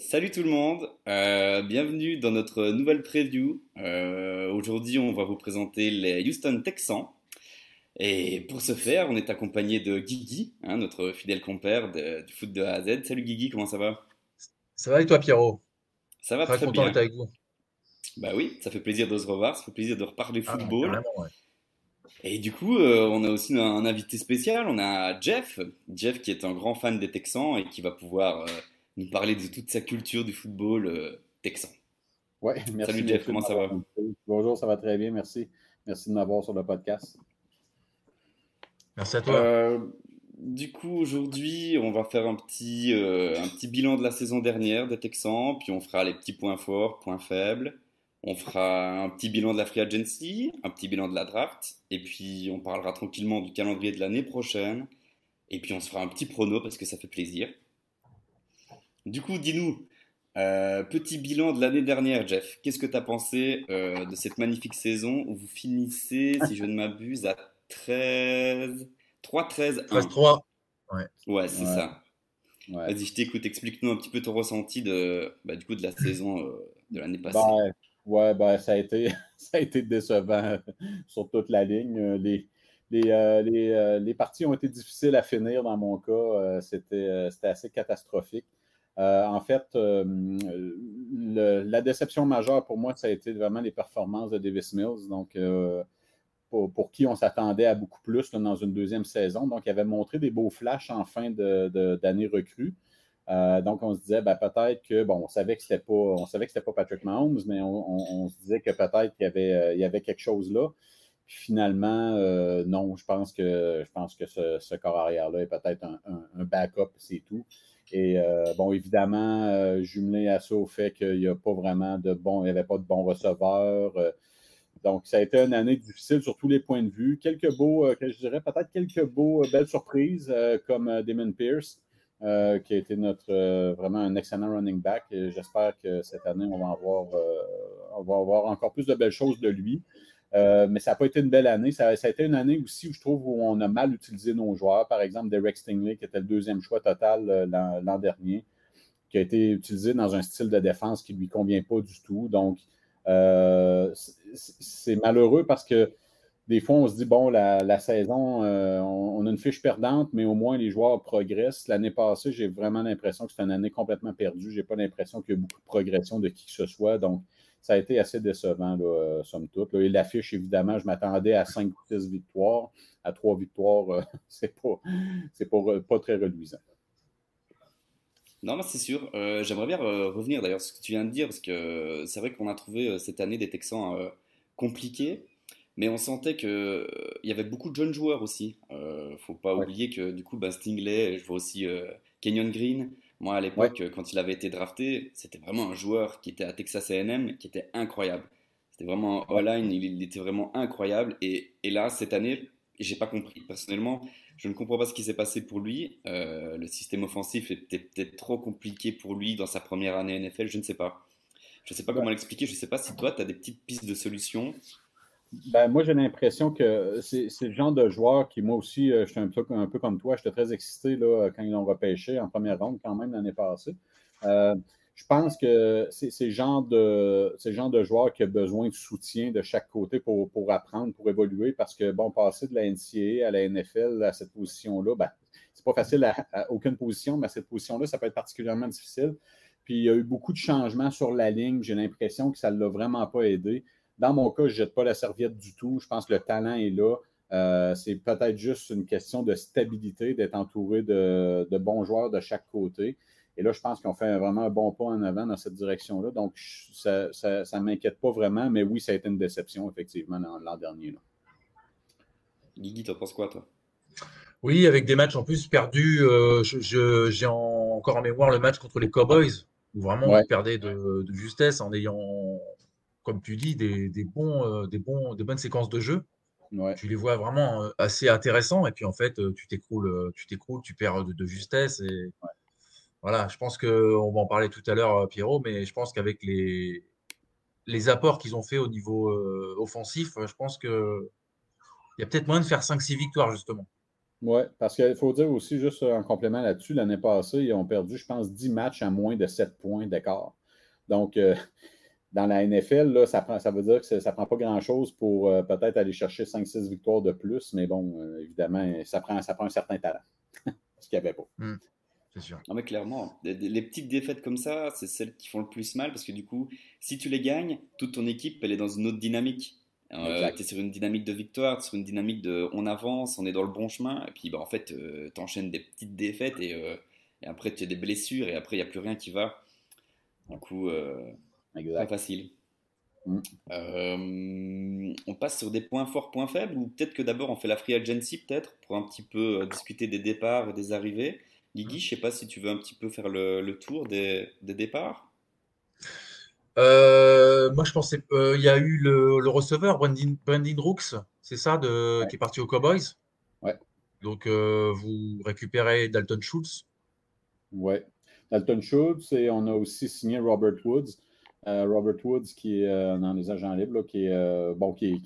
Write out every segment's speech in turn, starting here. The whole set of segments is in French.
Salut tout le monde, euh, bienvenue dans notre nouvelle preview. Euh, aujourd'hui, on va vous présenter les Houston Texans. Et pour ce faire, on est accompagné de Guigui, hein, notre fidèle compère du foot de A à Z. Salut Guigui, comment ça va? Ça va et toi Pierrot? Ça va très, très content d'être avec vous. Bah oui, ça fait plaisir de se revoir, ça fait plaisir de reparler ah, football. Et du coup, euh, on a aussi un, invité spécial, on a Jeff, Jeff qui est un grand fan des Texans et qui va pouvoir nous parler de toute sa culture du football euh, texan. Ouais, merci. Salut Jeff, comment ça va? Bonjour, ça va très bien, merci. Merci de m'avoir sur le podcast. Merci à toi. Euh, du coup, aujourd'hui, on va faire un petit, euh, un petit bilan de la saison dernière des Texans, puis on fera les petits points forts, points faibles. On fera un petit bilan de la free agency, un petit bilan de la draft, et puis on parlera tranquillement du calendrier de l'année prochaine. Et puis on se fera un petit prono parce que ça fait plaisir. Du coup, dis-nous, euh, petit bilan de l'année dernière, Jeff. Qu'est-ce que tu as pensé euh, de cette magnifique saison où vous finissez, si je ne m'abuse, à 13... 3-13-1 13-3. Ouais, ouais c'est ça. Vas-y, je t'écoute. Explique-nous un petit peu ton ressenti de, bah, du coup, de la saison euh, de l'année passée. Ben, ouais, ben, ça, a été, ça a été décevant sur toute la ligne. Les, les, les, les, parties ont été difficiles à finir dans mon cas. C'était assez catastrophique. Euh, en fait, euh, la déception majeure pour moi, ça a été vraiment les performances de Davis Mills. Donc, euh, pour, qui on s'attendait à beaucoup plus dans une deuxième saison. Donc, il avait montré des beaux flashs en fin d'année recrue. donc, on se disait ben, peut-être que, bon, on savait que c'était pas, pas Patrick Mahomes, mais on, se disait que peut-être qu'il y avait, y avait quelque chose là. Puis finalement, non, je pense que, je pense que ce, corps arrière-là est peut-être un, backup, c'est tout. Et euh, bon, évidemment, euh, jumelé à ça au fait qu'il n'y a pas vraiment de bon, il n'y avait pas de bons receveurs. Euh, donc, ça a été une année difficile sur tous les points de vue. Quelques beaux, je dirais peut-être quelques beaux, belles surprises comme Damon Pierce, qui a été notre vraiment un excellent running back. J'espère que cette année, on va, avoir, on va avoir encore plus de belles choses de lui. Euh, mais ça n'a pas été une belle année. Ça, a été une année aussi où je trouve où on a mal utilisé nos joueurs. Par exemple, Derek Stingley, qui était le deuxième choix total euh, l'an dernier, qui a été utilisé dans un style de défense qui ne lui convient pas du tout. Donc, euh, c'est malheureux parce que des fois, on se dit, bon, la, saison, on, a une fiche perdante, mais au moins les joueurs progressent. L'année passée, j'ai vraiment l'impression que c'est une année complètement perdue. Je n'ai pas l'impression qu'il y a beaucoup de progression de qui que ce soit. Donc, ça a été assez décevant, là, euh, somme toute. Et l'affiche, évidemment, je m'attendais à 5 ou 6 victoires. À 3 victoires, euh, c'est pas, pas, pas, très reluisant. Non, mais c'est sûr. Euh, j'aimerais bien revenir d'ailleurs sur ce que tu viens de dire, parce que c'est vrai qu'on a trouvé cette année des Texans compliqués, mais on sentait qu'il y avait beaucoup de jeunes joueurs aussi. ne faut pas oublier que du coup, bah, Stingley, je vois aussi Kenyon Green, moi, à l'époque, quand il avait été drafté, c'était vraiment un joueur qui était à Texas AM, qui était incroyable. C'était vraiment all-line, il, était vraiment incroyable. Et, là, cette année, j'ai pas compris. Personnellement, je ne comprends pas ce qui s'est passé pour lui. Euh, le système offensif était peut-être trop compliqué pour lui dans sa première année NFL, je ne sais pas. Je ne sais pas comment l'expliquer, je ne sais pas si toi, tu as des petites pistes de solutions. Ben, moi, j'ai l'impression que c'est le genre de joueur qui, moi aussi, euh, je suis un peu, un peu comme toi, j'étais très excité là, quand ils l'ont repêché en première ronde quand même l'année passée. Euh, je pense que c'est le genre de, genre de joueur qui a besoin de soutien de chaque côté pour, pour apprendre, pour évoluer, parce que, bon, passer de la NCAA à la NFL à cette position-là, ben, c'est pas facile à, aucune position, mais à cette position-là, ça peut être particulièrement difficile. Puis il y a eu beaucoup de changements sur la ligne. J'ai l'impression que ça ne l'a vraiment pas aidé. Dans mon cas, je ne jette pas la serviette du tout. Je pense que le talent est là. Euh, c'est peut-être juste une question de stabilité, d'être entouré de, bons joueurs de chaque côté. Et là, je pense qu'on fait vraiment un bon pas en avant dans cette direction-là. Donc, ça ne m'inquiète pas vraiment, mais oui, ça a été une déception, effectivement, l'an dernier. Là. Guigui, en penses quoi, toi? Oui, avec des matchs en plus perdus. Euh, j'ai encore en mémoire le match contre les Cowboys où vraiment Ouais. ils perdaient de, de justesse en ayant, comme tu dis, des, des bons, euh, des bons, des bonnes séquences de jeu. Ouais. Tu les vois vraiment euh, assez intéressants et puis en fait, euh, tu t'écroules, tu t'écroules, tu perds de, de justesse et voilà. Je pense que on va en parler tout à l'heure, Pierrot, mais je pense qu'avec les les apports qu'ils ont fait au niveau euh, offensif, je pense que il y a peut-être moyen de faire 5-6 victoires justement. Oui, parce qu'il faut dire aussi, juste en complément là-dessus, l'année passée, ils ont perdu, je pense, 10 matchs à moins de 7 points d'écart. Donc, euh, dans la NFL, là, ça, prend, ça veut dire que ça ne prend pas grand-chose pour euh, peut-être aller chercher 5-6 victoires de plus, mais bon, euh, évidemment, ça prend, ça prend un certain talent. Ce qu'il n'y avait pas. C'est sûr. Non mais clairement, les, les petites défaites comme ça, c'est celles qui font le plus mal parce que du coup, si tu les gagnes, toute ton équipe, elle est dans une autre dynamique. Euh, tu es sur une dynamique de victoire, t'es sur une dynamique de on avance, on est dans le bon chemin, et puis bah, en fait, euh, t'enchaînes des petites défaites et, euh, et après tu as des blessures et après il n'y a plus rien qui va. Du coup, pas facile. Mm. Euh, on passe sur des points forts, points faibles, ou peut-être que d'abord on fait la free agency, peut-être, pour un petit peu euh, discuter des départs et des arrivées. Guigui, je sais pas si tu veux un petit peu faire le, le tour des, des départs. Euh, moi, je pensais, euh, il y a eu le, le receveur, Brandon, Brandon Brooks, c'est ça, de, Ouais. qui est parti aux Cowboys? Ouais. Donc, euh, vous récupérez Dalton Schultz. Oui. Dalton Schultz et on a aussi signé Robert Woods. Euh, Robert Woods qui est euh, dans les agents libres, qui est euh, bon, qui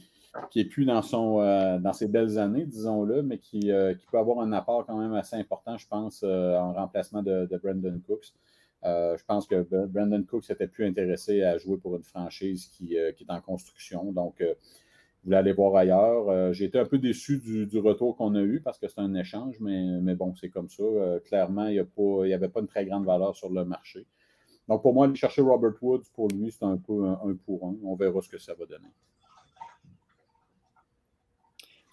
qui est plus dans son dans ses belles années, disons-le, mais qui, qui peut avoir un apport quand même assez important, je pense, en remplacement de, Brandon Cooks. Je pense que Brandon Cooks était plus intéressé à jouer pour une franchise qui, qui est en construction. Donc, euh, il voulait aller voir ailleurs. J'ai été un peu déçu du, du retour qu'on a eu parce que c'est un échange, mais, mais bon, c'est comme ça. Clairement, il n'y avait pas une très grande valeur sur le marché. Donc, pour moi, aller chercher Robert Woods, pour lui, c'est un peu un, un pour un. On verra ce que ça va donner.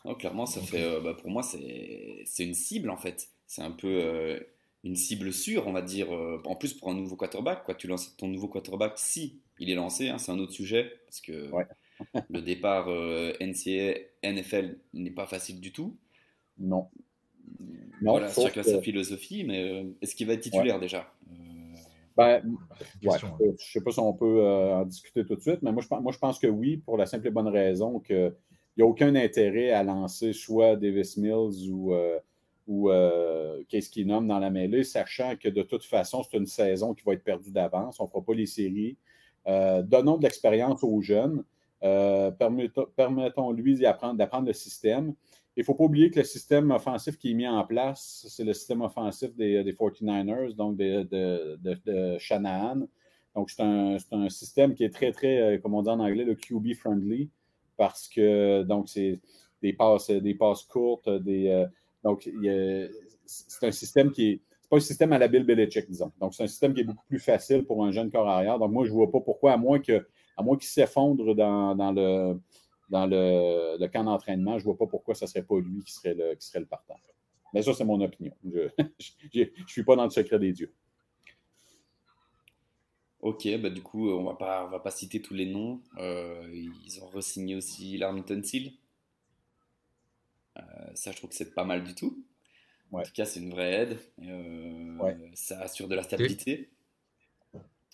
Non, clairement, ça fait, euh, bah, pour moi, c'est une cible en fait. C'est un peu euh, une cible sûre, on va dire. euh, en plus, pour un nouveau quarterback, quoi, tu lances ton nouveau quarterback si il est lancé, hein, c'est un autre sujet parce que Ouais. le départ NCAA, NFL n'est pas facile du tout. Non. Non, voilà, chacun sa philosophie, mais est-ce qu'il va être titulaire déjà? Ben, ouais, question, je ne sais pas si on peut euh, en discuter tout de suite, mais moi je, pense, moi, je pense que oui, pour la simple et bonne raison qu'il n'y a aucun intérêt à lancer soit Davis Mills ou, euh, ou euh, Case Keenum dans la mêlée, sachant que de toute façon, c'est une saison qui va être perdue d'avance. On ne fera pas les séries. Euh, donnons de l'expérience aux jeunes. Permettons- Permettons-lui d'apprendre le système. Il ne faut pas oublier que le système offensif qui est mis en place, c'est le système offensif des, des 49ers, donc de, Shanahan. Donc, c'est un, système qui est très, très, euh, comme on dit en anglais, le QB friendly, parce que c'est des passes, des passes courtes, des, euh, donc c'est un système qui est. C'est pas un système à la Bill Belichick, disons. Donc, c'est un système qui est beaucoup plus facile pour un jeune corps arrière. Donc, moi, je ne vois pas pourquoi, à moins que à qu'il s'effondre dans le, dans le, le camp d'entraînement, je ne vois pas pourquoi ce ne serait pas lui qui serait le, qui serait le partant. Mais ça, c'est mon opinion. Je ne suis pas dans le secret des dieux. Ok, bah du coup, on va pas, on va pas citer tous les noms. Euh, ils ont re-signé aussi l'Armington Seal. Euh, ça, je trouve que c'est pas mal du tout. Ouais. En tout cas, c'est une vraie aide. Euh, Ouais. Ça assure de la stabilité.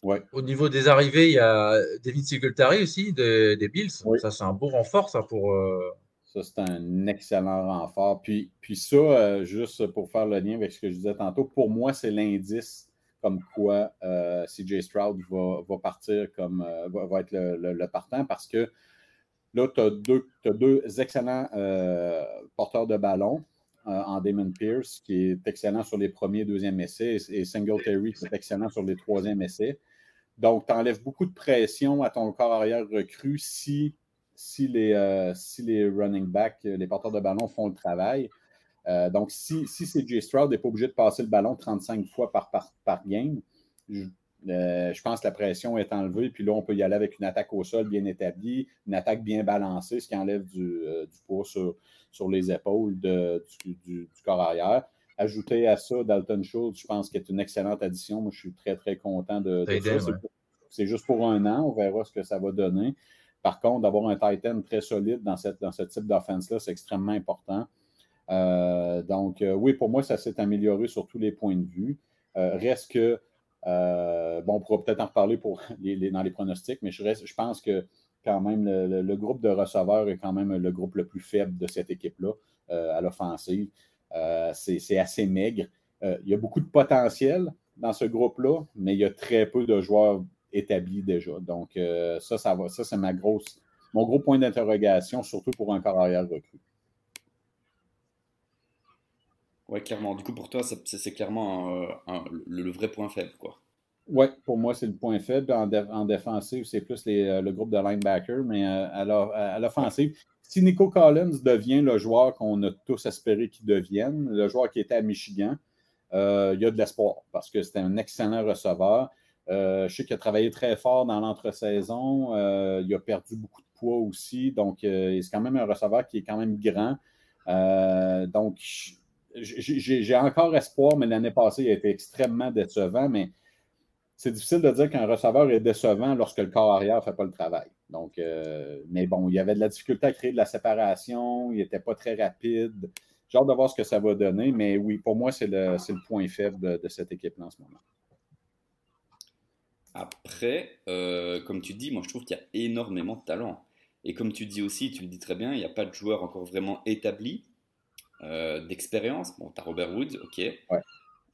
Ouais. Au niveau des arrivées, il y a David Singletary aussi des, des Bills. Oui. Ça, c'est un beau renfort, ça, pour. euh, Ça, c'est un excellent renfort. Puis, puis ça, euh, juste pour faire le lien avec ce que je disais tantôt, pour moi, c'est l'indice comme quoi euh, CJ Stroud va, va partir comme va, va être le, le- le partant parce que là, tu as deux, t'as deux excellents porteurs de ballon en Damon Pierce, qui est excellent sur les premiers, deuxièmes essais, et, et Singletary, qui est excellent sur les troisièmes essais. Donc, tu enlèves beaucoup de pression à ton corps arrière recru si si les, euh, si les running backs, les porteurs de ballon font le travail. Euh, donc, si, si CJ Stroud n'est pas obligé de passer le ballon 35 fois par, par, par game, euh, je pense que la pression est enlevée. Puis là, on peut y aller avec une attaque au sol bien établie, une attaque bien balancée, ce qui enlève du, euh, du poids sur, sur les épaules de- du, du- du corps arrière. Ajouter à ça Dalton Schultz, je pense qu'il est une excellente addition. Moi, je suis très, très content de, ça. C'est- ouais. C'est juste pour un an. On verra ce que ça va donner. Par contre, d'avoir un Titan très solide dans, cette, dans ce type d'offense-là, c'est extrêmement important. Euh, donc, oui, pour moi, ça s'est amélioré sur tous les points de vue. Reste que bon, on pourra peut-être en reparler dans les pronostics, mais je, pense que quand même le, groupe de receveurs est quand même le groupe le plus faible de cette équipe-là à l'offensive. c'est assez maigre. il y a beaucoup de potentiel dans ce groupe-là, mais il y a très peu de joueurs établis déjà. Donc, ça, ça va. Ça, c'est mon gros point d'interrogation, surtout pour un carrière recru. Oui, clairement. Du coup, pour toi, c'est clairement le, vrai point faible, quoi. Oui, pour moi, c'est le point faible. En, défensive, c'est plus euh, le groupe de linebackers, mais euh, à l'offensive, si Nico Collins devient le joueur qu'on a tous espéré qu'il devienne, le joueur qui était à Michigan, euh, il y a de l'espoir parce que c'était un excellent receveur. je sais qu'il a travaillé très fort dans l'entre-saison. il a perdu beaucoup de poids aussi. Donc, c'est quand même un receveur qui est quand même grand. donc, j'ai encore espoir, mais l'année passée, il a été extrêmement décevant. Mais c'est difficile de dire qu'un receveur est décevant lorsque le corps arrière ne fait pas le travail. Donc, euh, mais bon, il y avait de la difficulté à créer de la séparation, il n'était pas très rapide. J'ai hâte de voir ce que ça va donner, mais oui, pour moi, c'est le, point faible de, cette équipe en ce moment. Après, euh, comme tu dis, moi je trouve qu'il y a énormément de talent. Et comme tu dis aussi, tu le dis très bien, il n'y a pas de joueur encore vraiment établi. Euh, d'expérience. Bon, tu as Robert Woods, ok.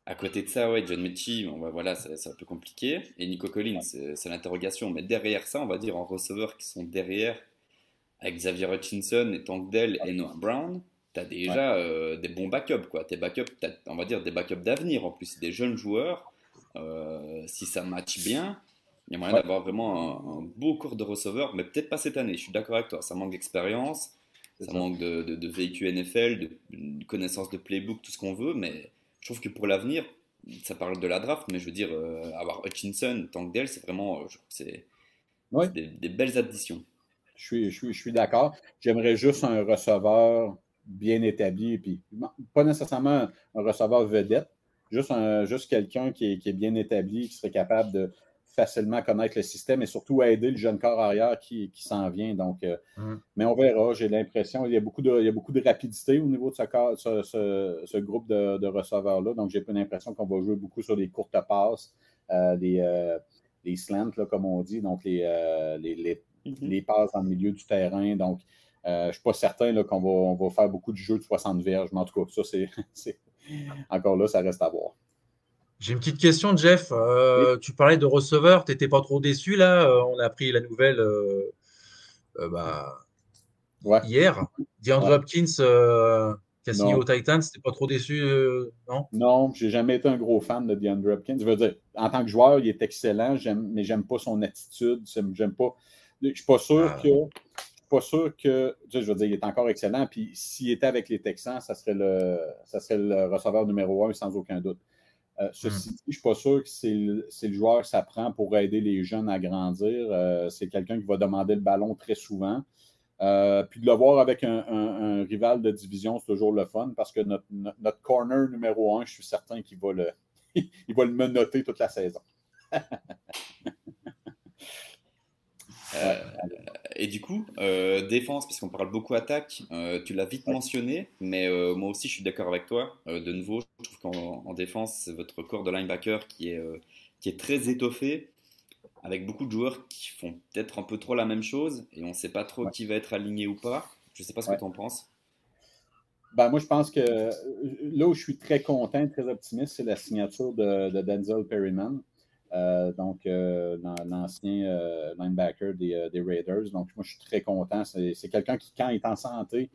À côté de ça, ouais, John Mechie, bon, bah, voilà, c'est un peu compliqué. Et Nico Collins, c'est l'interrogation. Mais derrière ça, on va dire en receveurs qui sont derrière, avec Xavier Hutchinson et Tank Dell et Noah Brown, tu as déjà euh, des bons backups. Quoi. Tes backups, on va dire des backups d'avenir. En plus, des jeunes joueurs. Euh, si ça match bien, il y a moyen d'avoir vraiment un, beau cours de receveurs, mais peut-être pas cette année. Je suis d'accord avec toi. Ça manque d'expérience. Ça, manque de, de, véhicules NFL, de, connaissances de playbook, tout ce qu'on veut, mais je trouve que pour l'avenir, ça parle de la draft, mais je veux dire, euh, avoir Hutchinson, Tankdale, c'est vraiment euh, c'est des, belles additions. Je suis, je suis, je suis d'accord. J'aimerais juste un receveur bien établi, puis pas nécessairement un receveur vedette, juste, un, juste quelqu'un qui qui est bien établi, qui serait capable de, facilement connaître le système et surtout aider le jeune corps arrière qui, s'en vient. Donc, euh, mm. Mais on verra. J'ai l'impression qu'il y, a beaucoup de, beaucoup de rapidité au niveau de ce, groupe de, receveurs-là. Donc, j'ai l'impression qu'on va jouer beaucoup sur des courtes passes, euh, des, euh, slants, comme on dit, donc les, mm-hmm. les, passes dans le milieu du terrain. Donc, je ne suis pas certain qu'on va, on va faire beaucoup de jeux de 60 verges, mais en tout cas, ça, c'est encore là, ça reste à voir. J'ai une petite question, Jeff. Euh, tu parlais de receveur, tu n'étais pas trop déçu là euh, On a appris la nouvelle euh, bah, hier. DeAndre Hopkins qui a signé aux Titans, n'étais pas trop déçu, non? Non, j'ai jamais été un gros fan de DeAndre Hopkins. Je veux dire, en tant que joueur, il est excellent, mais j'aime pas son attitude. J'aime pas. Je suis pas sûr ah. que. suis pas sûr que. Je veux dire, il est encore excellent. Puis s'il était avec les Texans, ça serait le, ça serait le receveur numéro un sans aucun doute. Euh, ceci hmm. dit, je ne suis pas sûr que c'est le, joueur que ça prend pour aider les jeunes à grandir. Euh, c'est quelqu'un qui va demander le ballon très souvent. Euh, puis de le voir avec un, rival de division, c'est toujours le fun parce que notre, corner numéro un, je suis certain qu'il va le, il va le menotter toute la saison. et du coup, euh, défense, puisqu'on parle beaucoup attaque, euh, tu l'as vite mentionné, mais euh, moi aussi je suis d'accord avec toi. de nouveau, je trouve qu'en défense, c'est votre corps de linebacker qui est, qui est très étoffé, avec beaucoup de joueurs qui font peut-être un peu trop la même chose, et on ne sait pas trop qui va être aligné ou pas. Je ne sais pas ce que tu en penses. Ben, moi, je pense que là où je suis très content, très optimiste, c'est la signature de, de Denzel Perryman. Euh, donc euh, l'ancien euh, linebacker des, Raiders. Donc, moi, je suis très content. C'est quelqu'un qui, quand il est en santé,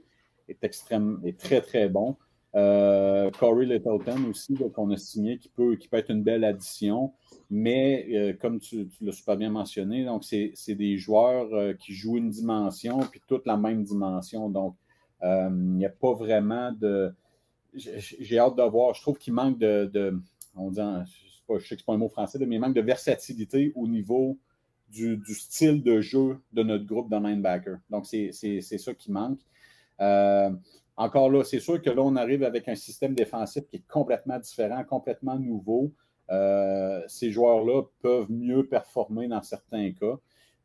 est extrêmement, est très, très bon. Corey Littleton aussi, qu'on a signé, qui peut, qui peut être une belle addition. Mais comme tu, l'as super bien mentionné, donc c'est des joueurs qui jouent une dimension, puis toute la même dimension. Donc, il n'y a pas vraiment de. J'ai hâte de voir. Je trouve qu'il manque de, de on dit, je sais que ce pas un mot français, mais il manque de versatilité au niveau du, style de jeu de notre groupe de linebacker. Donc, c'est ça qui manque. Euh, encore là, c'est sûr que là, on arrive avec un système défensif qui est complètement différent, complètement nouveau. Euh, ces joueurs-là peuvent mieux performer dans certains cas.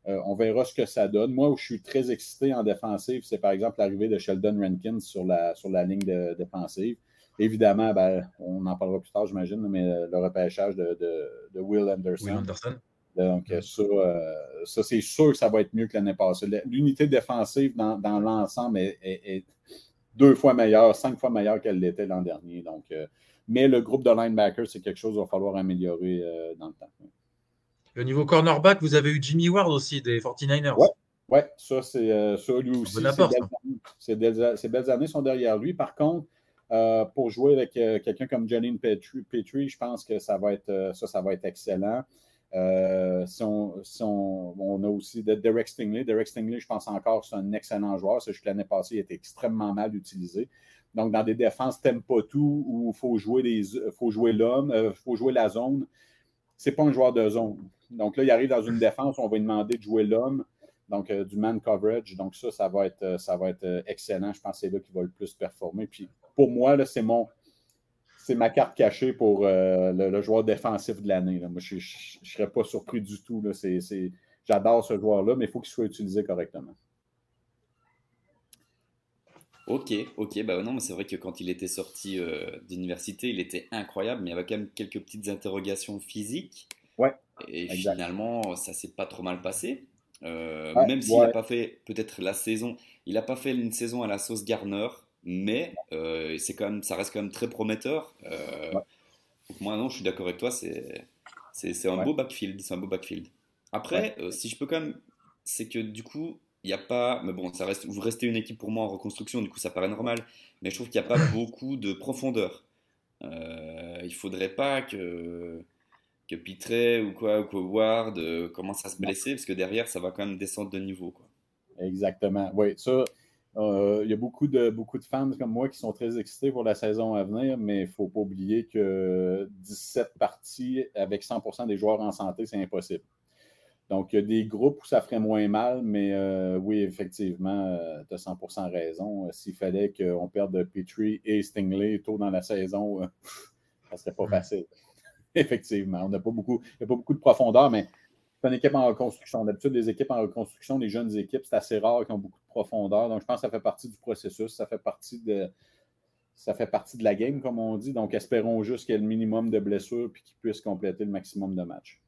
Euh, on verra ce que ça donne. Moi, où je suis très excité en défensive, c'est par exemple l'arrivée de Sheldon Rankins sur la, sur la ligne défensive. Évidemment, ben, on en parlera plus tard, j'imagine, mais le repêchage de, de, Will Anderson. Will Anderson. Donc, mm. ça, ça c'est sûr que ça va être mieux que l'année passée. L'unité défensive dans, dans l'ensemble est, deux fois meilleure, cinq fois meilleure qu'elle l'était l'an dernier. Donc, mais le groupe de linebackers, c'est quelque chose qu'il va falloir améliorer dans le temps. Au niveau cornerback, vous avez eu Jimmy Ward aussi des 49ers. Oui, ouais, ça, c'est euh, ça, lui aussi. Belles, belles, années sont derrière lui. Par contre, euh, pour jouer avec euh, quelqu'un comme Janine Petrie, je pense que ça va être, ça, ça va être excellent. Si on, on, a aussi Derek Stingley. Derek Stingley, je pense encore c'est un excellent joueur. C'est juste l'année passée, il était extrêmement mal utilisé. Donc, dans des défenses, t'aimes pas tout, où il faut jouer faut jouer l'homme, il faut jouer la zone. C'est pas un joueur de zone. Donc là, il arrive dans une défense, on va lui demander de jouer l'homme, donc euh, du man coverage. Donc ça, ça va être, euh, ça va être euh, excellent. Je pense que c'est là qu'il va le plus performer. Puis pour moi, c'est mon. C'est ma carte cachée pour le, joueur défensif de l'année. Moi, je ne serais pas surpris du tout. J'adore ce joueur-là, mais il faut qu'il soit utilisé correctement. Ok, ok, bah non, mais c'est vrai que quand il était sorti d'université, il était incroyable, mais il y avait quand même quelques petites interrogations physiques. Ouais. Et finalement, ça s'est pas trop mal passé. Euh, même s'il n'a pas fait peut-être la saison, il n'a pas fait une saison à la sauce Garner, mais euh, c'est quand même, ça reste quand même très prometteur. Euh, moi, non, je suis d'accord avec toi, c'est, c'est, un beau backfield, c'est un beau backfield. Après, si je peux quand même, c'est que du coup, il n'y a pas, mais bon, ça reste, vous restez une équipe pour moi en reconstruction, du coup, ça paraît normal, mais je trouve qu'il n'y a pas beaucoup de profondeur. il faudrait pas que que Pitré ou quoi, ou que Ward euh, commence à se blesser, parce que derrière, ça va quand même descendre de niveau. Quoi. Exactement. Oui, ça, euh, il y a beaucoup de, beaucoup de fans comme moi qui sont très excités pour la saison à venir, mais il ne faut pas oublier que 17 parties avec 100% des joueurs en santé, c'est impossible. Donc, il y a des groupes où ça ferait moins mal, mais euh, oui, effectivement, tu as 100% raison. S'il fallait qu'on perde Petrie et Stingley tôt dans la saison, ça serait pas facile. Effectivement. On n'a pas beaucoup, il n'y a pas beaucoup de profondeur, mais c'est une équipe en reconstruction. D'habitude, les équipes en reconstruction, les jeunes équipes, c'est assez rare qu'ils ont beaucoup de profondeur. Donc, je pense que ça fait partie du processus, ça fait partie de, ça fait partie de la game, comme on dit. Donc, espérons juste qu'il y ait le minimum de blessures et qu'ils puissent compléter le maximum de matchs.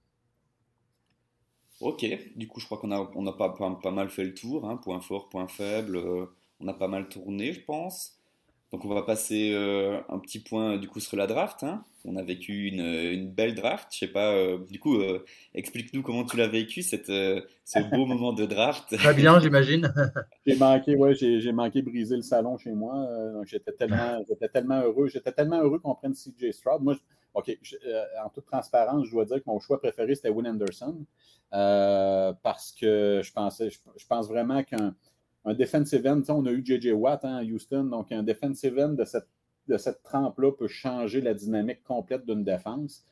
Ok, du coup, je crois qu'on a, on a pas, pas, mal fait le tour. Hein. Point fort, point faible. Euh, on a pas mal tourné, je pense. Donc on va passer euh, un petit point du coup sur la draft. Hein. On a vécu une, belle draft. Je sais pas, euh, du coup, euh, explique-nous comment tu l'as vécu cette, ce beau moment de draft. Très bien, j'imagine. j'ai manqué, ouais, j'ai, manqué briser le salon chez moi. j'étais tellement, j'étais tellement heureux, j'étais tellement heureux qu'on prenne CJ Stroud. Moi, ok, en toute transparence, je dois dire que mon choix préféré c'était Will Anderson parce que je pensais, je pense vraiment qu'un un defensive end, on a eu J.J. Watt hein, à Houston, donc un defensive end de cette, de cette trempe-là peut changer la dynamique complète d'une défense.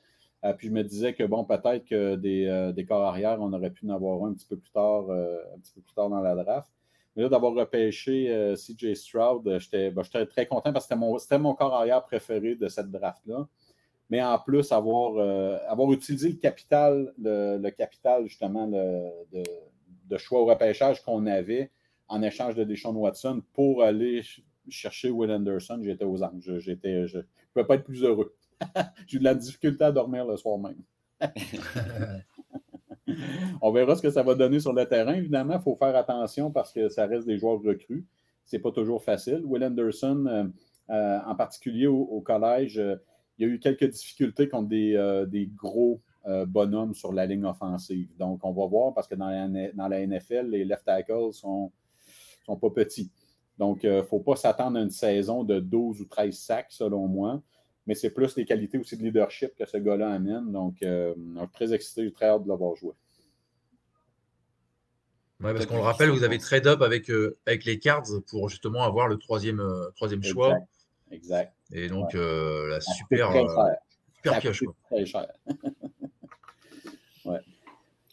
Euh, puis je me disais que bon, peut-être que des, euh, des, corps arrière, on aurait pu en avoir un, un petit peu plus tard, euh, un petit peu plus tard dans la draft. Mais là, d'avoir repêché CJ Stroud, ben, j'étais très content parce que c'était mon, mon corps arrière préféré de cette draft-là. Mais en plus, avoir, avoir utilisé le capital, le, capital justement de, de, choix au repêchage qu'on avait, en échange de Deshaun Watson pour aller chercher Will Anderson, j'étais aux anges. J'étais, je ne pouvais pas être plus heureux. J'ai eu de la difficulté à dormir le soir même. On verra ce que ça va donner sur le terrain. Évidemment, il faut faire attention parce que ça reste des joueurs recrues. Ce n'est pas toujours facile. Will Anderson, euh, euh, en particulier au, collège, euh, il y a eu quelques difficultés contre des, des gros bonhommes sur la ligne offensive. Donc, on va voir parce que dans la, dans la NFL, les left tackles sont sont pas petits. Donc, il euh, ne faut pas s'attendre à une saison de 12 ou 13 sacs, selon moi. Mais c'est plus les qualités aussi de leadership que ce gars-là amène. Donc, euh, je suis très excité, très hâte de l'avoir joué. Oui, parce qu'on le rappelle, vous avez trade-up avec, euh, avec les Cards pour justement avoir le troisième, troisième choix. Exact. Et donc, la super, super pioche. Très cher. ouais.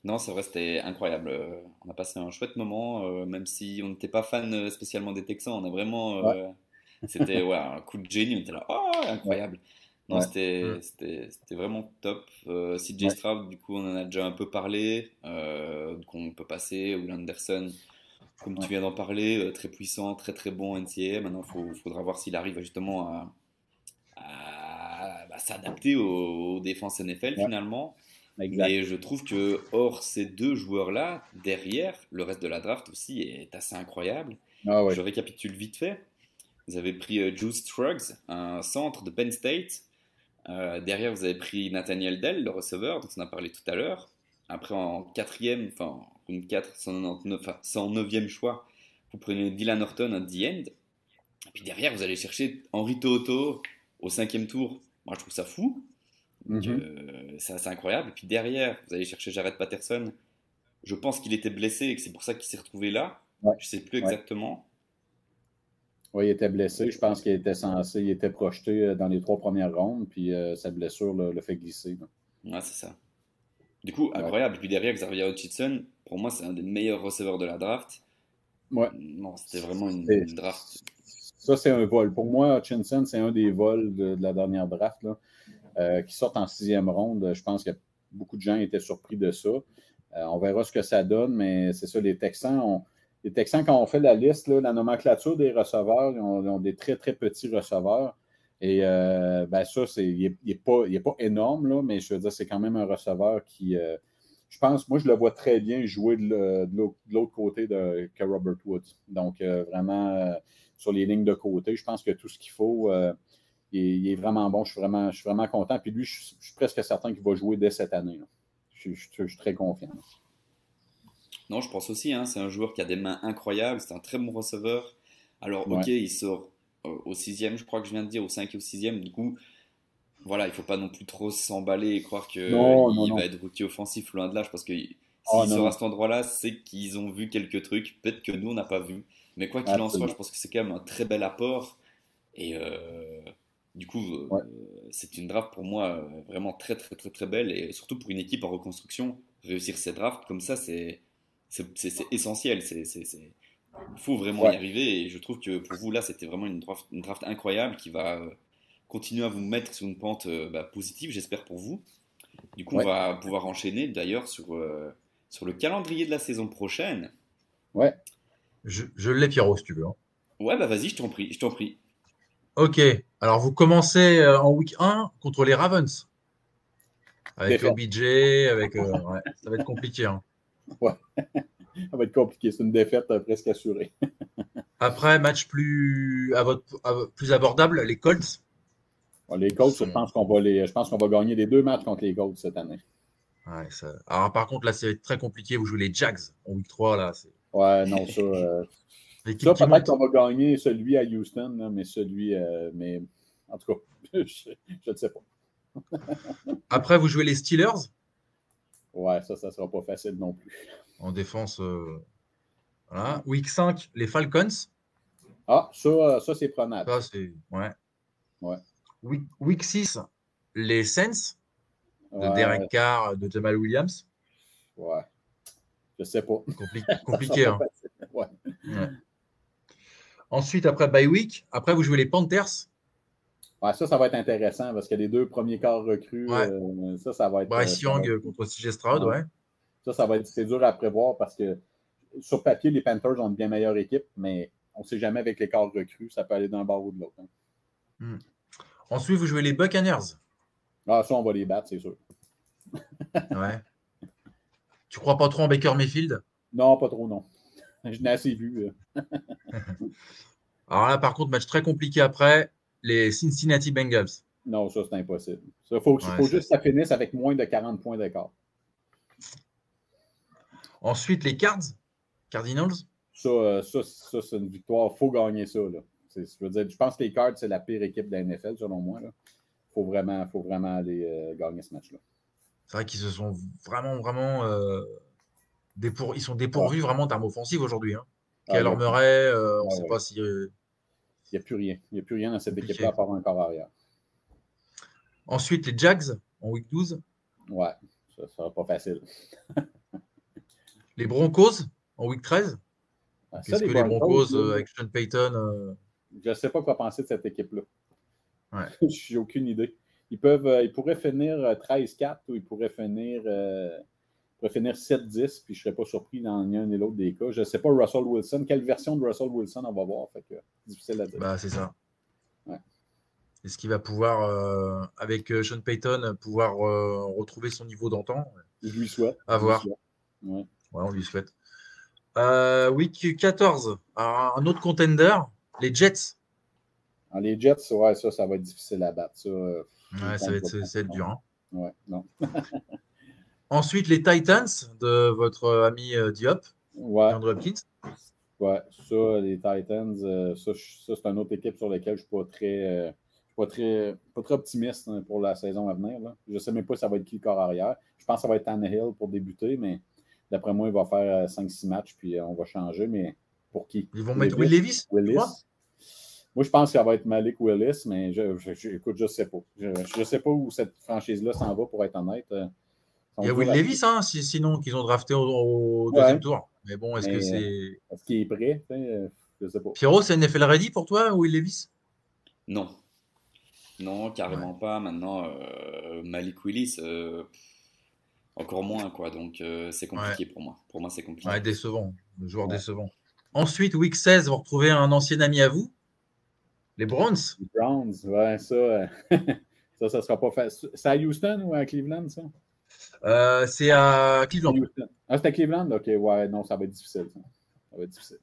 Non, c'est vrai, c'était incroyable. Euh, on a passé un chouette moment, euh, même si on n'était pas fan euh, spécialement des Texans. On a vraiment. C'était ouais, un coup de génie. On était là, oh, incroyable. Non, mm. c'était vraiment top. CJ Stroud, du coup, on en a déjà un peu parlé. qu'on peut passer. Will Anderson, comme tu viens d'en parler, très puissant, très très bon NCA. Maintenant, il faudra voir s'il arrive justement à, à, bah, s'adapter aux, défenses NFL finalement. Et je trouve que, hors ces deux joueurs-là, derrière, le reste de la draft aussi est assez incroyable. Ah je récapitule vite fait. Vous avez pris euh, Juice Trugs, un centre de Penn State. Euh, derrière, vous avez pris Nathaniel Dell, le receveur, dont on a parlé tout à l'heure. Après, en quatrième, enfin, une 4, 109e choix, vous prenez Dylan Horton à The End. Et puis derrière, vous allez chercher Henri Toto au cinquième tour. Moi, je trouve ça fou. Mhm. Euh, c'est incroyable. Et puis derrière, vous allez chercher Jared Patterson. Je pense qu'il était blessé et que c'est pour ça qu'il s'est retrouvé là. Je ne sais plus exactement. Oui, il était blessé. Je pense qu'il était censé, il était projeté euh, dans les trois premières rondes, puis euh, sa blessure le, fait glisser. Ouais, c'est ça. Du coup, incroyable. Et puis derrière, Xavier Hutchinson, pour moi, c'est un des meilleurs receveurs de la draft. Ouais. Non, c'était vraiment une, draft. Ça, c'est un vol. Pour moi, Hutchinson, c'est un des vols de, la dernière draft là, euh, qui sort en sixième ronde. Je pense que beaucoup de gens étaient surpris de ça. on verra ce que ça donne, mais c'est ça, les Texans les Texans, quand on fait la liste, la nomenclature des receveurs, ils ont, des très, très petits receveurs. Et euh, ben ça, il n'est pas, pas, énorme, là, mais je veux dire, c'est quand même un receveur qui, euh, je pense, moi, je le vois très bien jouer de, l'autre côté de, que Robert Woods. Donc, euh, vraiment, sur les lignes de côté, je pense que tout ce qu'il faut, il est, vraiment bon. Je suis vraiment, je suis vraiment content. Puis lui, je, suis presque certain qu'il va jouer dès cette année. Je, je, suis très confiant. Non, je pense aussi. Hein, c'est un joueur qui a des mains incroyables. C'est un très bon receveur. Alors, ok, il sort euh, au sixième, je crois que je viens de dire, au cinquième ou au sixième. Du coup, voilà, il faut pas non plus trop s'emballer et croire qu'il va être rookie offensif loin de là. Parce que oh, s'il sort à cet endroit-là, c'est qu'ils ont vu quelques trucs. Peut-être que nous, on n'a pas vu. Mais quoi qu'il en soit, je pense que c'est quand même un très bel apport. Et euh, du coup, euh, c'est une draft pour moi vraiment très, très, très, très belle. Et surtout pour une équipe en reconstruction, réussir cette draft comme ça, c'est c'est essentiel. Il faut vraiment y arriver. Et je trouve que pour vous, là, c'était vraiment une draft, une draft, incroyable qui va euh, continuer à vous mettre sur une pente euh, bah, positive, j'espère pour vous. Du coup, on va pouvoir enchaîner d'ailleurs sur, euh, sur le calendrier de la saison prochaine. Ouais. Je, je l'ai, Pierrot, si tu veux. Hein. Ouais, bah vas-y, je t'en prie, je t'en prie. Ok, alors vous commencez en week 1 contre les Ravens. Avec OBJ, avec, ça va être compliqué. Hein. Ouais. Ça va être compliqué. C'est une défaite euh, presque assurée. Après, match plus, à votre, plus abordable, les Colts. les Colts, je pense qu'on va les, je pense qu'on va gagner les deux matchs contre les Colts cette année. Ouais, Alors, par contre, là, c'est très compliqué. Vous jouez les Jags en week 3. Là, ouais, non, ça. Euh... ça, peut-être qu'on va gagner celui à Houston, mais celui. Euh, mais en tout cas, je ne sais pas. Après, vous jouez les Steelers? Ouais, ça, ça ne sera pas facile non plus. En défense, euh, voilà. Week 5, les Falcons. Ah, ça, euh, ça c'est prenable. Ça, c'est. Ouais. ouais. Week, 6, les Saints. De Derek Carr, de Jamal Williams. Ouais. Je sais pas. compliqué. hein. ouais. Ensuite, après bye week, après vous jouez les Panthers ça, ça va être intéressant parce que les deux premiers corps recrues, euh, ça, ça va être. Bryce euh, Young contre CJ Stroud, ouais. Ça, ça va être c'est dur à prévoir parce que sur papier, les Panthers ont une bien meilleure équipe, mais on ne sait jamais avec les corps recrues, ça peut aller d'un bord ou de l'autre. Hein. Hmm. Ensuite, vous jouez les Buccaneers. Ah, ça, on va les battre, c'est sûr. ouais. Tu crois pas trop en Baker Mayfield? Non, pas trop, non. Je n'ai assez vu. Euh. Alors là, par contre, match très compliqué après les Cincinnati Bengals. Non, ça, c'est impossible. Il faut, faut juste que ça finisse avec moins de 40 points d'écart. Ensuite, les Cards, Cardinals. Ça, euh, ça, ça c'est une victoire. Il faut gagner ça. Là. Je, veux dire, je pense que les Cards, c'est la pire équipe de la NFL, selon moi. Il faut vraiment, faut vraiment aller euh, gagner ce match-là. C'est vrai qu'ils se sont vraiment, vraiment. Euh, Ils sont dépourvus vraiment d'armes offensives aujourd'hui. Hein. Ah, on ne ah, sait pas si il n'y a plus rien. Il n'y a plus rien dans cette équipe-là à part un corps arrière. Ensuite, les Jags en week 12. Ouais, ça ne sera pas facile. les Broncos en week 13. Ah, Qu'est-ce que les Broncos, euh, avec Sean Payton euh? Je ne sais pas quoi penser de cette équipe-là. Ouais. Je n'ai aucune idée. Ils, peuvent, euh, ils pourraient finir 13-4 ou ils pourraient finir pourrait finir 7-10, puis je ne serais pas surpris dans ni un ni l'autre des cas. Je ne sais pas Russell Wilson. Quelle version de Russell Wilson on va voir? Fait que, difficile à dire. Bah, c'est ça. Ouais. Est-ce qu'il va pouvoir, avec Sean Payton, pouvoir retrouver son niveau d'antan? Je lui souhaite. À voir. Ouais. on lui souhaite. week 14, un autre contender, les Jets. Ah, les Jets, ouais, ça, ça va être difficile à battre. Ça, ouais, ça va être, ça va être dur. Hein. Ouais, non. Ensuite, les Titans de votre ami Diop, ouais. Andrew Hopkins. Ouais, ça, les Titans, euh, ça, c'est une autre équipe sur laquelle je ne suis pas très, euh, pas très, pas très optimiste hein, pour la saison à venir. Là. Je ne sais même pas si ça va être qui le corps arrière. Je pense que ça va être Tannehill pour débuter, mais d'après moi, il va faire 5-6 euh, matchs, puis on va changer. Mais pour qui? Ils vont mettre Will Levis Willis. Moi, je pense que ça va être Malik Willis, mais je, je, écoute, je ne sais pas. Je ne sais pas où cette franchise-là s'en va, pour être honnête. Il y a Will Levis, hein, sinon, qu'ils ont drafté au, deuxième tour. Mais bon, est-ce que c'est. Est-ce qu'il est prêt Je sais pas. Pierrot, c'est NFL ready pour toi, Will Levis? Non. Non, carrément pas. Maintenant, euh, Malik Willis, euh, encore moins, quoi. Donc, euh, c'est compliqué pour moi. Pour moi, c'est compliqué. Ouais, décevant. Le joueur décevant. Ensuite, week 16, vous retrouvez un ancien ami à vous, les Browns. Les Browns, ouais, ça, ça, ça sera pas facile. C'est à Houston ou à Cleveland, ça? Euh, c'est à Cleveland. Ah, c'est à Cleveland? Ok, ouais, non, ça va être difficile. Ça, va être difficile.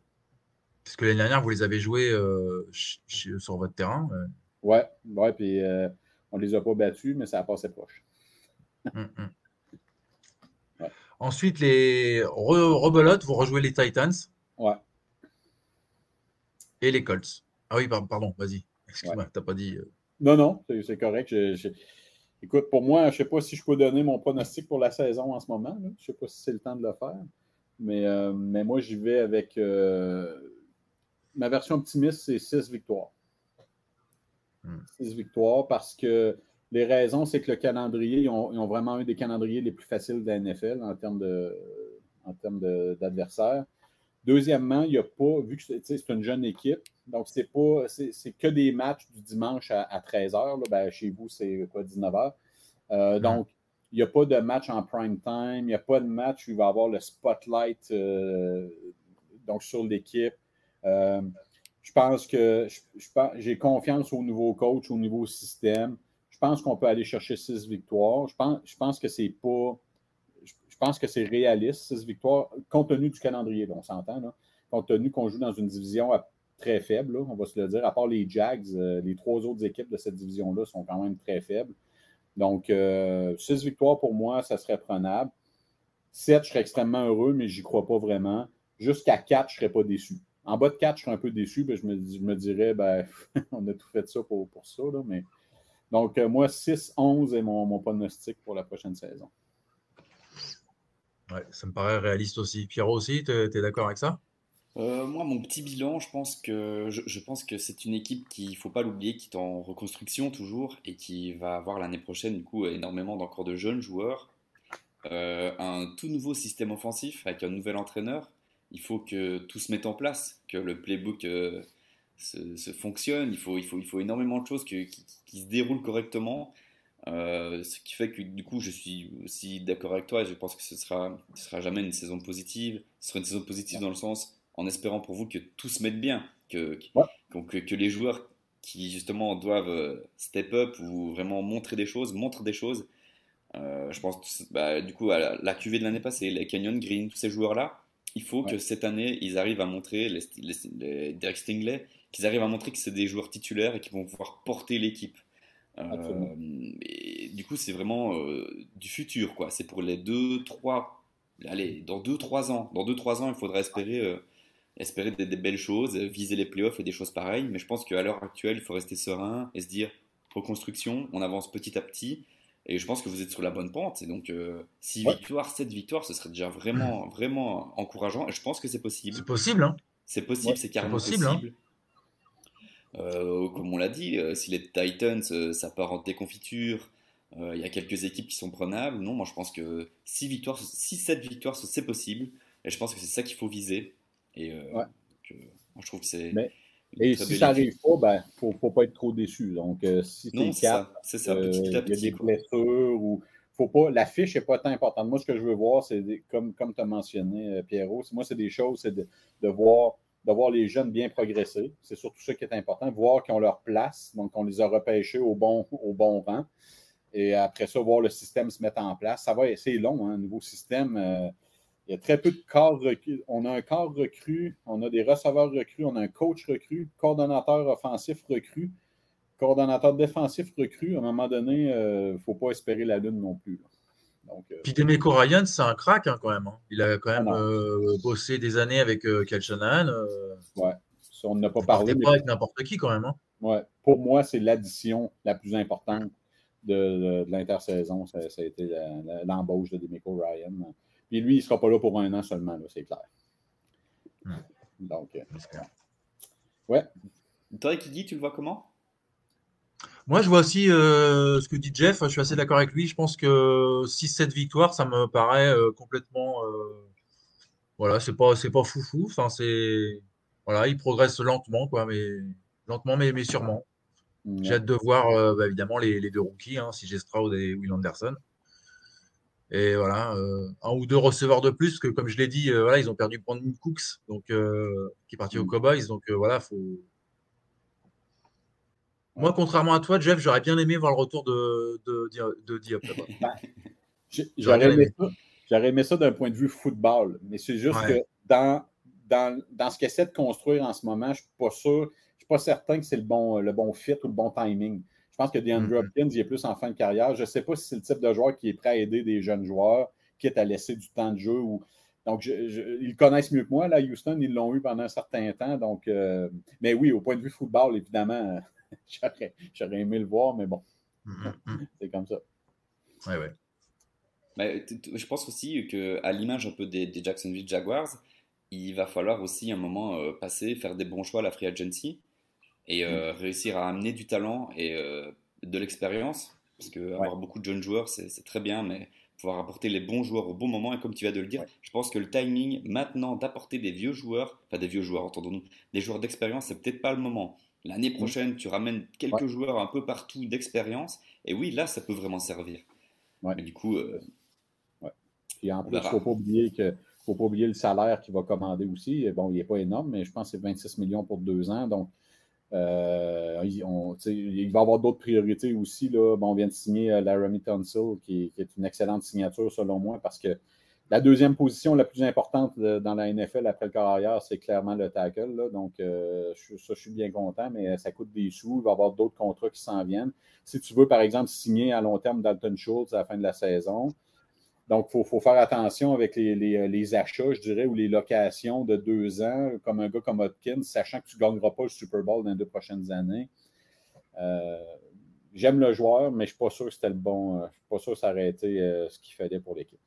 Parce que l'année dernière, vous les avez joués euh, sur votre terrain. Ouais, ouais, puis euh, on ne les a pas battus, mais ça a passé proche. Hum, hum. Ensuite, les rebelotes, vous rejouez les Titans. Ouais. Et les Colts. Ah oui, pardon, vas-y. Excuse-moi, t'as pas dit. Non, non, c'est correct. Je, Écoute, pour moi, je ne sais pas si je peux donner mon pronostic pour la saison en ce moment. Je ne sais pas si c'est le temps de le faire. Mais, euh, mais moi, j'y vais avec. Euh, ma version optimiste, c'est 6 victoires. 6 hmm. victoires parce que les raisons, c'est que le calendrier, ils ont, vraiment eu des calendriers les plus faciles de la NFL en termes d'adversaires. Deuxièmement, il n'y a pas, vu que c'est une jeune équipe, donc c'est pas c'est que des matchs du dimanche à, 13h. Ben, chez vous, c'est quoi, 19h. Euh, donc, il n'y a pas de match en prime time, il n'y a pas de match où il va y avoir le spotlight euh, donc sur l'équipe. Euh, je pense que j'ai confiance au nouveau coach, au nouveau système. Je pense qu'on peut aller chercher six victoires. Je pense, je pense que c'est pas pense que c'est réaliste, six victoires, compte tenu du calendrier, on s'entend, compte tenu qu'on joue dans une division très faible, on va se le dire, à part les Jags, euh, les trois autres équipes de cette division-là sont quand même très faibles. Donc, euh, six victoires pour moi, ça serait prenable. Sept, je serais extrêmement heureux, mais j'y crois pas vraiment. Jusqu'à quatre, je ne serais pas déçu. En bas de quatre, je serais un peu déçu, mais je, me, dirais, ben, on a tout fait ça pour, ça. Donc, euh, moi, 6-11 est mon pronostic pour la prochaine saison. Ça me paraît réaliste aussi. Pierrot aussi, tu es, d'accord avec ça? Euh, moi, mon petit bilan, je pense que, je, pense que c'est une équipe qui, il faut pas l'oublier, qui est en reconstruction toujours et qui va avoir l'année prochaine, du coup, énormément d'encore de jeunes joueurs. Euh, un tout nouveau système offensif avec un nouvel entraîneur. Il faut que tout se mette en place, que le playbook euh, se, fonctionne. Il faut, il, faut, il faut énormément de choses qui, se déroulent correctement. Euh, ce qui fait que du coup, je suis aussi d'accord avec toi. Je pense que ce sera, ce sera jamais une saison positive. Ce sera une saison positive dans le sens, en espérant pour vous que tout se mette bien, que, que, que, les joueurs qui justement doivent euh, step up ou vraiment montrer des choses, montrent des choses. Euh, je pense, bah, du coup, à la, la QV de l'année passée, les Canyon Green, tous ces joueurs-là, il faut que cette année, ils arrivent à montrer, les, les Derek Stingley, qu'ils arrivent à montrer que c'est des joueurs titulaires et qui vont pouvoir porter l'équipe. Euh, et du coup, c'est vraiment euh, du futur, quoi. C'est pour les 2, 3, allez, dans 2, 3 ans. Dans 2, 3 ans, il faudra espérer, euh, espérer des, belles choses, viser les playoffs et des choses pareilles. Mais je pense qu'à l'heure actuelle, il faut rester serein et se dire reconstruction, on avance petit à petit. Et je pense que vous êtes sur la bonne pente. Et donc, 6 victoires, 7 victoires, ce serait déjà vraiment, vraiment encourageant. Et je pense que c'est possible. C'est possible, hein C'est possible, c'est carrément possible. Hein. Euh, comme on l'a dit, euh, si les Titans, euh, ça part en déconfiture, il y a quelques équipes qui sont prenables. Non, moi je pense que 6 victoires, 6-7 victoires, c'est possible. Et je pense que c'est ça qu'il faut viser. Et je trouve que c'est. Et si ça n'arrive pas, il ben, ne faut, pas être trop déçu. Donc, si tu c'est ça, petit à petit. Il y a des blessures ou. Faut pas, la fiche n'est pas tant importante. Moi, ce que je veux voir, c'est comme, comme tu as mentionné, Pierrot, moi, c'est des choses, c'est de, de, voir de voir les jeunes bien progresser. C'est surtout ça qui est important, voir qu'ils ont leur place, donc on les a repêchés au bon, au bon rang. Et après ça, voir le système se mettre en place. Ça va, c'est long, hein, un nouveau système. Euh, il y a très peu de corps recrues. On a un corps recru, on a des receveurs recrues, on a un coach recru, coordonnateur offensif recru, coordonnateur défensif recru. À un moment donné, il euh, ne faut pas espérer la lune non plus. Donc, euh, Puis Demeco Ryan, c'est un crack hein, quand même. Hein. Il a quand même ah bossé des années avec euh, Kel Ouais, on n'a pas parlé. pas avec n'importe qui quand même. Hein. Ouais. Pour moi, c'est l'addition la plus importante de, l'intersaison. Ça, a été l'embauche de Demeco Ryan. Puis lui, il ne sera pas là pour un an seulement, c'est clair. Hmm. Donc, euh, ouais. Toi, qui dit, tu le vois comment? Moi, je vois aussi euh, ce que dit Jeff. Je suis assez d'accord avec lui. Je pense que 6-7 victoires, ça me paraît euh, complètement. voilà, c'est pas, c'est pas foufou. Enfin, c'est. Voilà, il progresse lentement, quoi, mais lentement, mais, mais sûrement. J'ai hâte de voir, bah, évidemment, les, deux rookies, hein, si j'ai Stroud et Will Anderson. Et voilà, euh, un ou deux receveurs de plus, que comme je l'ai dit, euh, voilà, ils ont perdu Brandon Cooks, donc, euh, qui est parti aux mm. Cowboys. Donc voilà, faut. Moi, contrairement à toi, Jeff, j'aurais bien aimé voir le retour de, de, Diop. Bah, j'aurais aimé, aimé, ça d'un point de vue football, mais c'est juste que dans, dans, dans ce qu'il essaie de construire en ce moment, je ne suis pas sûr, je suis pas certain que c'est le bon, le bon fit ou le bon timing. Je pense que DeAndre mm-hmm. Hopkins, il est plus en fin de carrière. Je ne sais pas si c'est le type de joueur qui est prêt à aider des jeunes joueurs, quitte à laisser du temps de jeu. Ou... Donc, ils connaissent mieux que moi. Là, Houston, ils l'ont eu pendant un certain temps. Donc, euh, Mais oui, au point de vue football, évidemment, j'aurais aimé le voir, mais bon, mm-hmm. c'est comme ça. Oui, oui. Mais, je pense aussi qu'à l'image un peu des, Jacksonville Jaguars, il va falloir aussi un moment euh, passer, faire des bons choix à la free agency et euh, réussir à amener du talent et euh, de l'expérience. Parce que avoir beaucoup de jeunes joueurs, c'est très bien, mais pouvoir apporter les bons joueurs au bon moment, et comme tu viens de le dire, je pense que le timing maintenant d'apporter des vieux joueurs, pas des vieux joueurs, entendons-nous, des joueurs d'expérience, c'est peut-être pas le moment. L'année prochaine, tu ramènes quelques joueurs un peu partout d'expérience, et oui, là, ça peut vraiment servir. Mais du coup. Euh, et en plus, il ne faut pas oublier que faut pas oublier le salaire qu'il va commander aussi. Bon, il n'est pas énorme, mais je pense que c'est 26 millions pour deux ans. Donc, euh, il va y avoir d'autres priorités aussi. Là. on vient de signer euh, Laramie Tunsil, qui, est une excellente signature selon moi, parce que la deuxième position la plus importante dans la NFL après le carrière, c'est clairement le tackle. Donc, euh, ça, je suis bien content, mais ça coûte des sous. Il va y avoir d'autres contrats qui s'en viennent. Si tu veux, par exemple, signer à long terme Dalton Schultz à la fin de la saison, donc, il faut, faire attention avec les, achats, je dirais, ou les locations de deux ans, comme un gars comme Hopkins, sachant que tu ne gagneras pas le Super Bowl dans les deux prochaines années. Euh, j'aime le joueur, mais je ne suis pas sûr que c'était le bon. Euh, je suis pas sûr que ça aurait été euh, ce qu'il fallait pour l'équipe.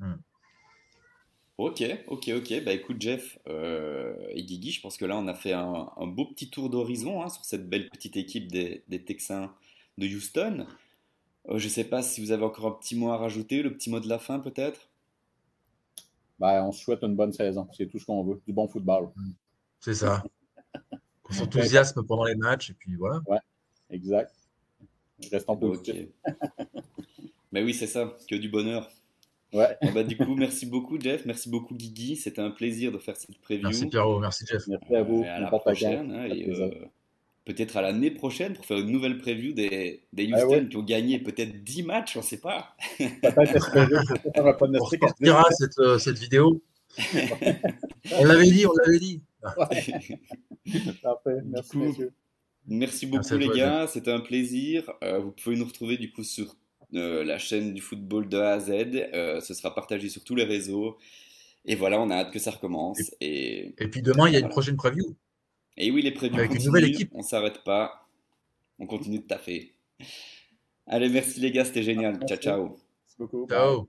Hmm. Ok, ok, ok. Bah écoute, Jeff et Guigui, je pense que là, on a fait un, beau petit tour d'horizon hein, sur cette belle petite équipe des, des Texans de Houston. Euh, je ne sais pas si vous avez encore un petit mot à rajouter, le petit mot de la fin peut-être? Ben, On se souhaite une bonne saison, c'est tout ce qu'on veut, du bon football. C'est ça. Qu'on s'enthousiasme pendant les matchs et puis voilà. Ouais, exact. Restons positifs. Mais oui, c'est ça, que du bonheur. Ouais. bah, du coup, merci beaucoup, Jeff. Merci beaucoup, Guigui. C'était un plaisir de faire cette preview. Merci, Pierrot. Merci, Jeff. Merci à vous. à la prochaine. Hein, peut-être à l'année prochaine pour faire une nouvelle preview des, des ah Houston qui ont gagné peut-être 10 matchs, on ne sait pas. on sortira cette, euh, cette vidéo. on l'avait dit, on l'avait dit. Parfait, merci beaucoup les gars, c'était un plaisir. Euh, vous pouvez nous retrouver du coup sur euh, la chaîne du football de A à Z. ce sera partagé sur tous les réseaux. Et voilà, on a hâte que ça recommence. Et, et puis demain, il y a une prochaine preview. Et oui, les prévus Avec une nouvelle équipe. On s'arrête pas. On continue de taffer. Allez, merci les gars, c'était génial. Ciao, ciao. Merci beaucoup. Ciao.